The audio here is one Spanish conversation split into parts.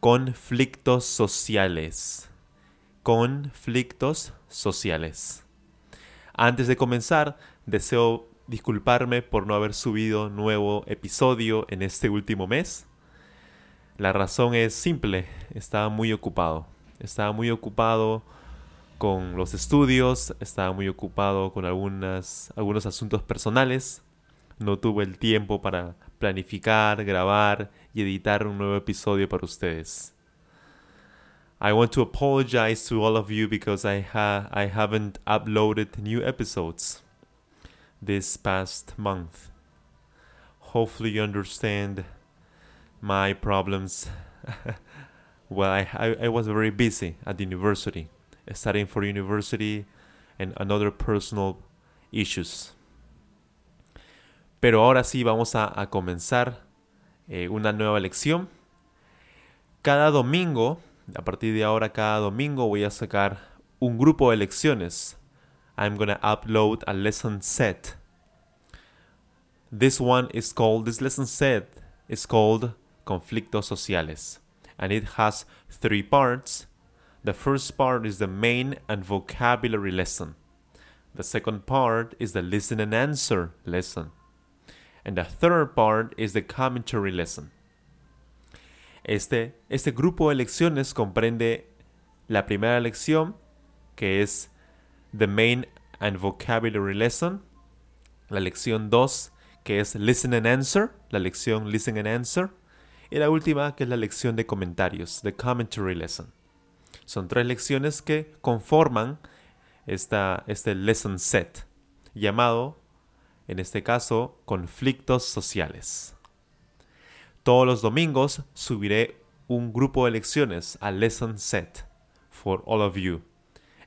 Conflictos sociales. Conflictos sociales. Antes de comenzar, deseo disculparme por no haber subido nuevo episodio en este último mes. La razón es simple, estaba muy ocupado. Estaba muy ocupado con los estudios, estaba muy ocupado con algunas, algunos asuntos personales. No tuve el tiempo para planificar, grabar y editar un nuevo episodio para ustedes. I want to apologize to all of you because I, ha I haven't uploaded new episodes this past month. Hopefully, you understand my problems. well, I, I, I was very busy at the university studying for university and another personal issues. Pero ahora sí vamos a, comenzar eh, una nueva lección. Cada domingo, a partir de ahora, cada domingo voy a sacar un grupo de lecciones. I'm gonna upload a lesson set. This one is called, this lesson set is called Conflictos Sociales. And it has three parts. The first part is the main and vocabulary lesson. The second part is the listen and answer lesson. And the third part is the commentary lesson. Este, este grupo de lecciones comprende la primera lección, que es The Main and Vocabulary Lesson, la lección 2, que es Listen and Answer, la lección Listen and Answer, y la última, que es la lección de comentarios, The Commentary Lesson. Son tres lecciones que conforman esta, este lesson set, llamado, en este caso, conflictos sociales. Todos los domingos subiré un grupo de lecciones a lesson set for all of you.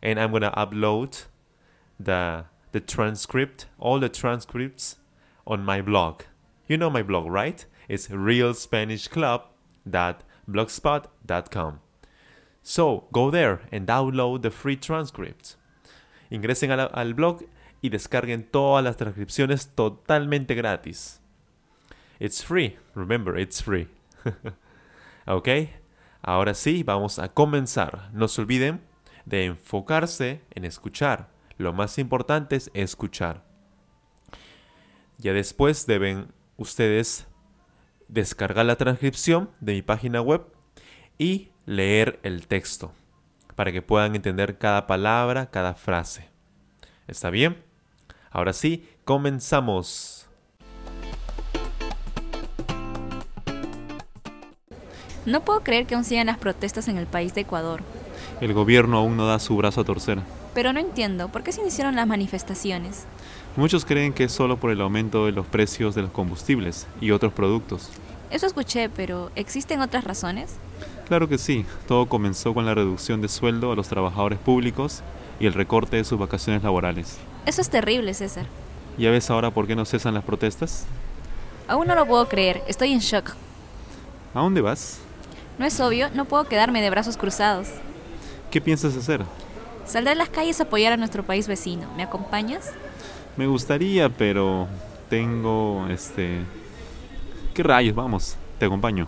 And I'm going to upload the, the transcript, all the transcripts on my blog. You know my blog, right? It's realspanishclub.blogspot.com. So, go there and download the free transcripts. Ingresen al, al blog y descarguen todas las transcripciones totalmente gratis. It's free, remember, it's free. ok, ahora sí, vamos a comenzar. No se olviden de enfocarse en escuchar. Lo más importante es escuchar. Ya después deben ustedes descargar la transcripción de mi página web y leer el texto para que puedan entender cada palabra, cada frase. ¿Está bien? Ahora sí, comenzamos. No puedo creer que aún sigan las protestas en el país de Ecuador. El gobierno aún no da su brazo a torcer. Pero no entiendo, ¿por qué se iniciaron las manifestaciones? Muchos creen que es solo por el aumento de los precios de los combustibles y otros productos. Eso escuché, pero ¿existen otras razones? Claro que sí, todo comenzó con la reducción de sueldo a los trabajadores públicos y el recorte de sus vacaciones laborales. Eso es terrible, César. ¿Ya ves ahora por qué no cesan las protestas? Aún no lo puedo creer, estoy en shock. ¿A dónde vas? No es obvio, no puedo quedarme de brazos cruzados. ¿Qué piensas hacer? Saldré a las calles a apoyar a nuestro país vecino. ¿Me acompañas? Me gustaría, pero tengo este... ¿Qué rayos? Vamos, te acompaño.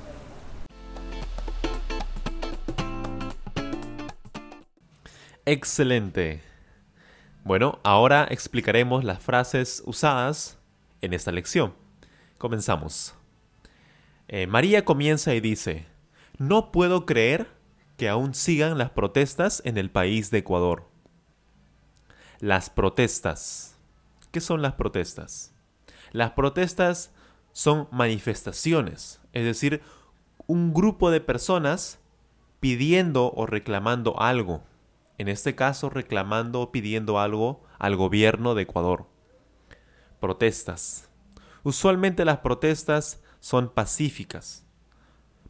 Excelente. Bueno, ahora explicaremos las frases usadas en esta lección. Comenzamos. Eh, María comienza y dice, no puedo creer que aún sigan las protestas en el país de Ecuador. Las protestas. ¿Qué son las protestas? Las protestas son manifestaciones, es decir, un grupo de personas pidiendo o reclamando algo. En este caso, reclamando o pidiendo algo al gobierno de Ecuador. Protestas. Usualmente las protestas son pacíficas,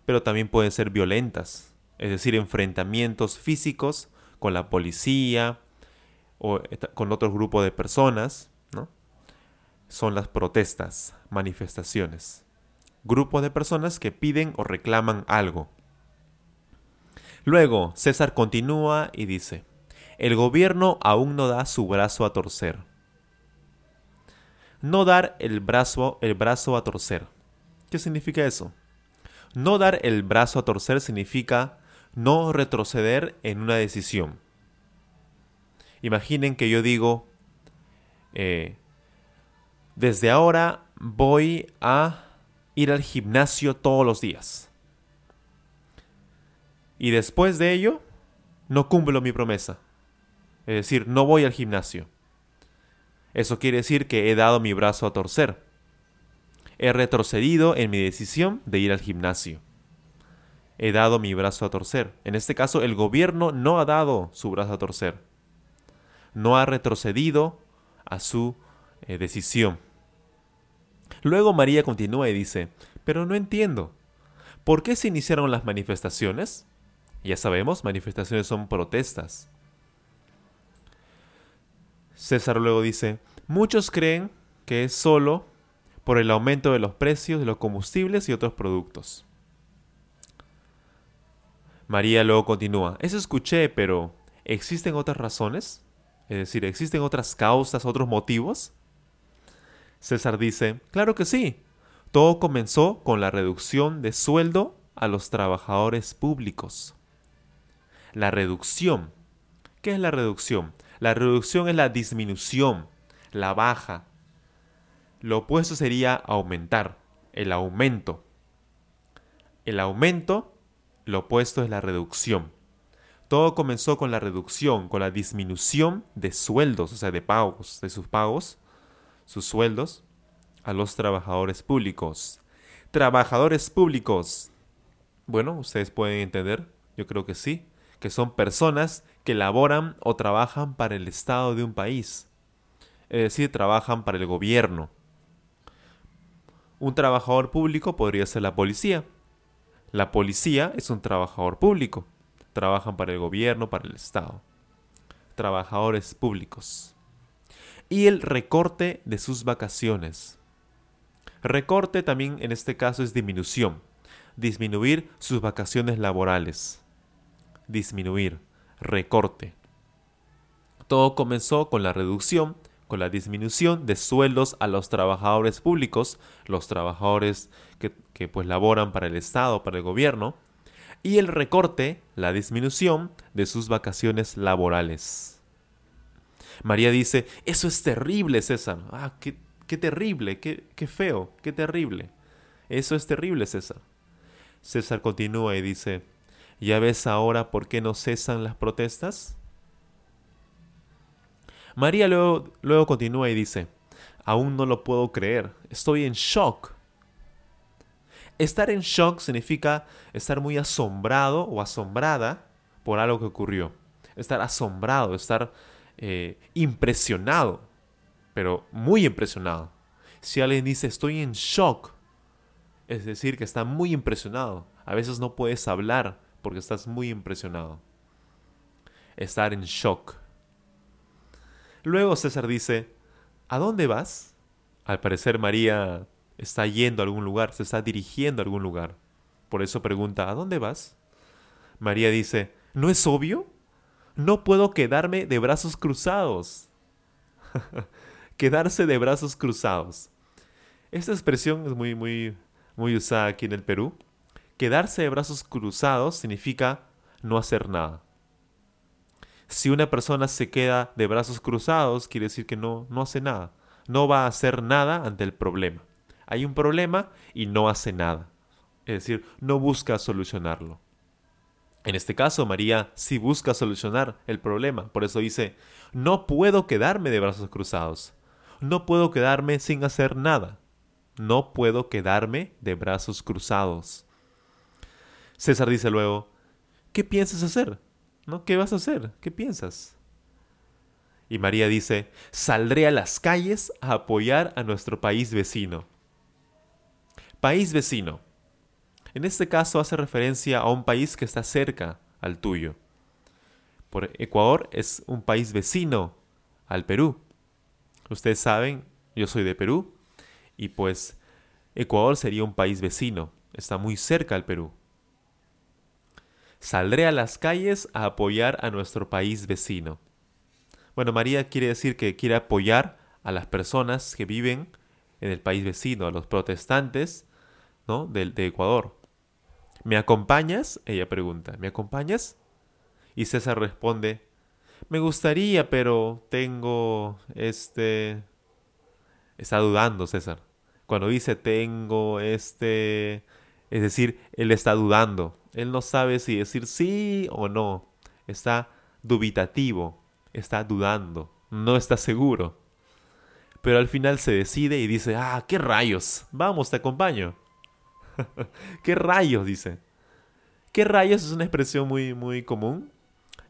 pero también pueden ser violentas, es decir, enfrentamientos físicos con la policía o con otro grupo de personas. Son las protestas, manifestaciones. Grupos de personas que piden o reclaman algo. Luego, César continúa y dice, el gobierno aún no da su brazo a torcer. No dar el brazo, el brazo a torcer. ¿Qué significa eso? No dar el brazo a torcer significa no retroceder en una decisión. Imaginen que yo digo, eh, desde ahora voy a ir al gimnasio todos los días. Y después de ello, no cumplo mi promesa. Es decir, no voy al gimnasio. Eso quiere decir que he dado mi brazo a torcer. He retrocedido en mi decisión de ir al gimnasio. He dado mi brazo a torcer. En este caso, el gobierno no ha dado su brazo a torcer. No ha retrocedido a su eh, decisión. Luego María continúa y dice, pero no entiendo. ¿Por qué se iniciaron las manifestaciones? Ya sabemos, manifestaciones son protestas. César luego dice, muchos creen que es solo por el aumento de los precios de los combustibles y otros productos. María luego continúa, eso escuché, pero ¿existen otras razones? Es decir, ¿existen otras causas, otros motivos? César dice, claro que sí. Todo comenzó con la reducción de sueldo a los trabajadores públicos. La reducción. ¿Qué es la reducción? La reducción es la disminución, la baja. Lo opuesto sería aumentar, el aumento. El aumento, lo opuesto es la reducción. Todo comenzó con la reducción, con la disminución de sueldos, o sea, de pagos, de sus pagos, sus sueldos, a los trabajadores públicos. Trabajadores públicos. Bueno, ustedes pueden entender, yo creo que sí que son personas que laboran o trabajan para el Estado de un país, es decir, trabajan para el gobierno. Un trabajador público podría ser la policía. La policía es un trabajador público. Trabajan para el gobierno, para el Estado. Trabajadores públicos. Y el recorte de sus vacaciones. Recorte también en este caso es disminución. Disminuir sus vacaciones laborales disminuir, recorte. Todo comenzó con la reducción, con la disminución de sueldos a los trabajadores públicos, los trabajadores que, pues laboran para el Estado, para el gobierno, y el recorte, la disminución de sus vacaciones laborales. María dice, eso es terrible, César. Ah, qué, qué terrible, qué, qué feo, qué terrible. Eso es terrible, César. César continúa y dice, ¿Ya ves ahora por qué no cesan las protestas? María luego, luego continúa y dice, aún no lo puedo creer, estoy en shock. Estar en shock significa estar muy asombrado o asombrada por algo que ocurrió. Estar asombrado, estar eh, impresionado, pero muy impresionado. Si alguien dice estoy en shock, es decir, que está muy impresionado. A veces no puedes hablar porque estás muy impresionado. Estar en shock. Luego César dice, ¿a dónde vas? Al parecer María está yendo a algún lugar, se está dirigiendo a algún lugar. Por eso pregunta, ¿a dónde vas? María dice, ¿no es obvio? No puedo quedarme de brazos cruzados. Quedarse de brazos cruzados. Esta expresión es muy, muy, muy usada aquí en el Perú. Quedarse de brazos cruzados significa no hacer nada. Si una persona se queda de brazos cruzados, quiere decir que no, no hace nada. No va a hacer nada ante el problema. Hay un problema y no hace nada. Es decir, no busca solucionarlo. En este caso, María sí busca solucionar el problema. Por eso dice, no puedo quedarme de brazos cruzados. No puedo quedarme sin hacer nada. No puedo quedarme de brazos cruzados. César dice luego, ¿qué piensas hacer? ¿No? ¿Qué vas a hacer? ¿Qué piensas? Y María dice, saldré a las calles a apoyar a nuestro país vecino. País vecino. En este caso hace referencia a un país que está cerca al tuyo. Por Ecuador es un país vecino al Perú. Ustedes saben, yo soy de Perú y pues Ecuador sería un país vecino, está muy cerca al Perú. Saldré a las calles a apoyar a nuestro país vecino. Bueno, María quiere decir que quiere apoyar a las personas que viven en el país vecino, a los protestantes ¿no? de, de Ecuador. ¿Me acompañas? Ella pregunta. ¿Me acompañas? Y César responde, me gustaría, pero tengo este... Está dudando César. Cuando dice tengo este... Es decir, él está dudando. Él no sabe si decir sí o no. Está dubitativo. Está dudando. No está seguro. Pero al final se decide y dice, ah, qué rayos. Vamos, te acompaño. ¿Qué rayos? dice. ¿Qué rayos es una expresión muy, muy común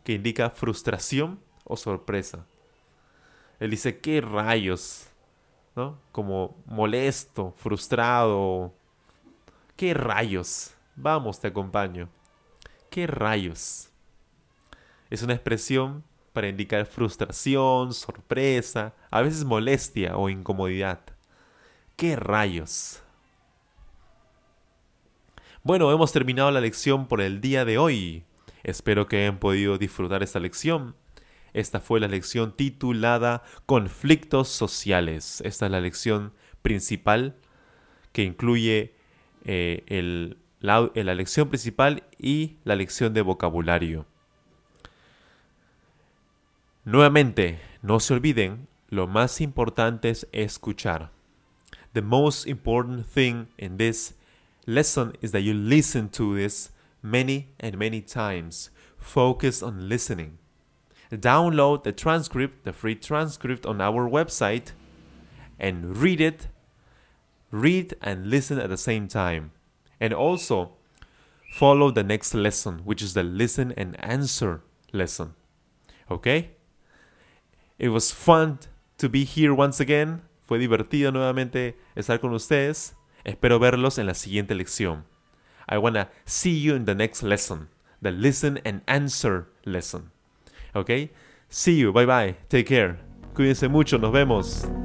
que indica frustración o sorpresa? Él dice, ¿qué rayos? ¿No? Como molesto, frustrado. ¿Qué rayos? Vamos, te acompaño. ¿Qué rayos? Es una expresión para indicar frustración, sorpresa, a veces molestia o incomodidad. ¿Qué rayos? Bueno, hemos terminado la lección por el día de hoy. Espero que hayan podido disfrutar esta lección. Esta fue la lección titulada Conflictos sociales. Esta es la lección principal que incluye eh, la, la lección principal y la lección de vocabulario. Nuevamente, no se olviden, lo más importante es escuchar. The most important thing in this lesson is that you listen to this many and many times. Focus on listening. Download the transcript, the free transcript on our website, and read it. Read and listen at the same time. And also follow the next lesson, which is the listen and answer lesson. Okay? It was fun to be here once again. Fue divertido nuevamente estar con ustedes. Espero verlos en la siguiente lección. I wanna see you in the next lesson, the listen and answer lesson. Okay? See you, bye bye, take care. Cuídense mucho, nos vemos.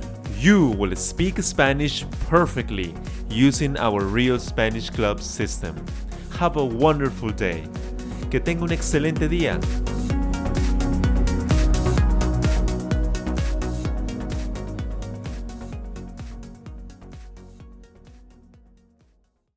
you will speak Spanish perfectly using our Real Spanish Club system. Have a wonderful day. Que tenga un excelente día.